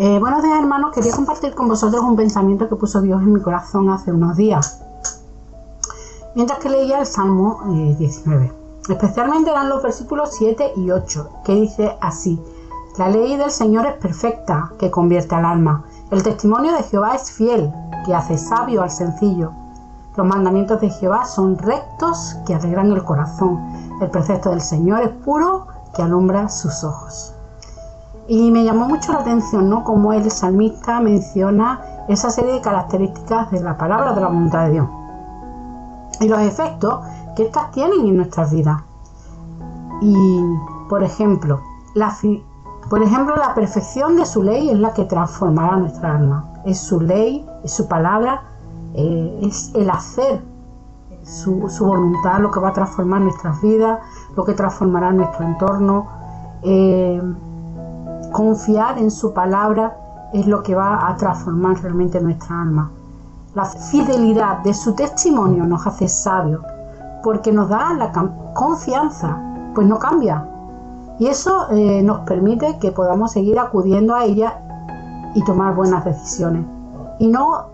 Eh, buenos días hermanos, quería compartir con vosotros un pensamiento que puso Dios en mi corazón hace unos días, mientras que leía el Salmo 19. Eh, Especialmente eran los versículos 7 y 8, que dice así, la ley del Señor es perfecta, que convierte al alma. El testimonio de Jehová es fiel, que hace sabio al sencillo. Los mandamientos de Jehová son rectos, que alegran el corazón. El precepto del Señor es puro, que alumbra sus ojos. Y me llamó mucho la atención, ¿no? Como el salmista menciona esa serie de características de la palabra de la voluntad de Dios. Y los efectos que éstas tienen en nuestras vidas. Y, por ejemplo, la, por ejemplo, la perfección de su ley es la que transformará nuestra alma. Es su ley, es su palabra, eh, es el hacer, su, su, voluntad lo que va a transformar nuestras vidas, lo que transformará nuestro entorno. Eh, confiar en su palabra es lo que va a transformar realmente nuestra alma. La fidelidad de su testimonio nos hace sabios porque nos da la confianza, pues no cambia, y eso eh, nos permite que podamos seguir acudiendo a ella y tomar buenas decisiones. Y no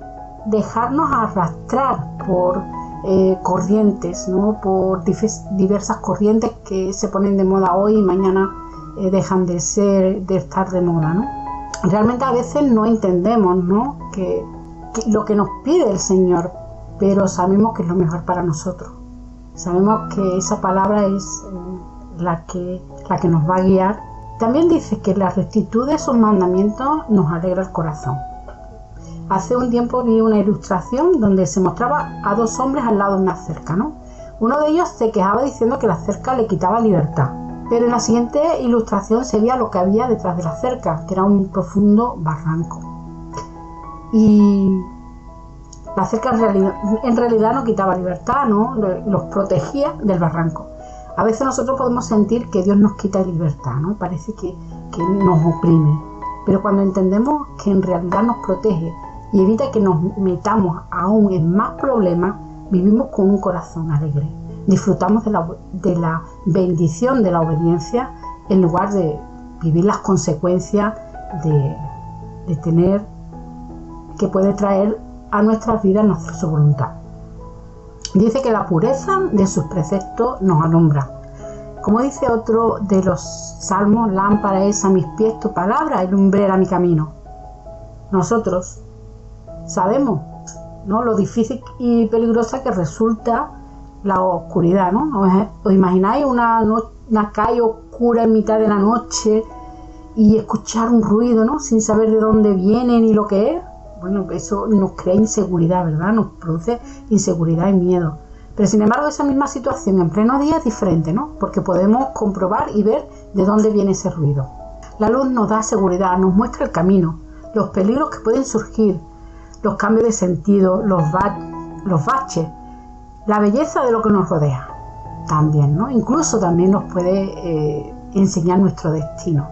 dejarnos arrastrar por eh, corrientes, ¿no? por diversas corrientes que se ponen de moda hoy y mañana eh, dejan de ser, de estar de moda. ¿no? Realmente a veces no entendemos ¿no? Que, lo que nos pide el Señor, pero sabemos que es lo mejor para nosotros. Sabemos que esa palabra es la que, la que nos va a guiar. También dice que la rectitud de sus mandamientos nos alegra el corazón. Hace un tiempo vi una ilustración donde se mostraba a dos hombres al lado de una cerca, ¿no? Uno de ellos se quejaba diciendo que la cerca le quitaba libertad, pero en la siguiente ilustración se veía lo que había detrás de la cerca, que era un profundo barranco. Y la cerca en realidad, en no quitaba libertad, ¿no? Los protegía del barranco. A veces nosotros podemos sentir que Dios nos quita libertad, ¿no? Parece que, nos oprime. Pero cuando entendemos que en realidad nos protege y evita que nos metamos aún en más problemas, vivimos con un corazón alegre. Disfrutamos de la, de la bendición de la obediencia en lugar de vivir las consecuencias de, de tener que puede traer a nuestras vidas nuestra voluntad. Dice que la pureza de sus preceptos nos alumbra. Como dice otro de los salmos, lámpara es a mis pies tu palabra y lumbrera mi camino. Nosotros sabemos ¿no? lo difícil y peligrosa que resulta la oscuridad, ¿no? ¿Os imagináis una, una calle oscura en mitad de la noche y escuchar un ruido, ¿no? Sin saber de dónde viene ni lo que es? bueno, eso nos crea inseguridad, ¿verdad? Nos produce inseguridad y miedo. Pero sin embargo, esa misma situación en pleno día es diferente, ¿no? Porque podemos comprobar y ver de dónde viene ese ruido. La luz nos da seguridad, nos muestra el camino, los peligros que pueden surgir, los cambios de sentido, los, los baches, la belleza de lo que nos rodea. También, ¿no? Incluso también nos puede eh, enseñar nuestro destino.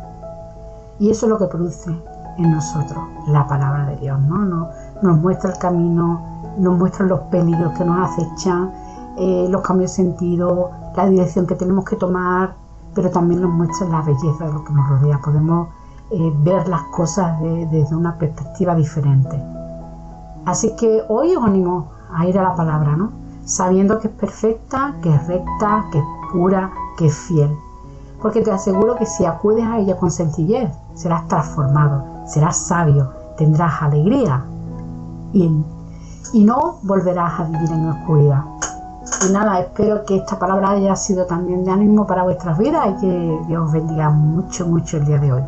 Y eso es lo que produce en nosotros la palabra de Dios, ¿no? Nos, muestra el camino, nos muestra los peligros que nos acechan, eh, los cambios de sentido, la dirección que tenemos que tomar, pero también nos muestra la belleza de lo que nos rodea. Podemos eh, ver las cosas desde una perspectiva diferente. Así que hoy os animo a ir a la palabra, ¿no? Sabiendo que es perfecta, que es recta, que es pura, que es fiel. Porque te aseguro que si acudes a ella con sencillez, serás transformado, serás sabio, tendrás alegría y, y no volverás a vivir en oscuridad. Y nada, espero que esta palabra haya sido también de ánimo para vuestras vidas y que Dios os bendiga mucho, mucho el día de hoy.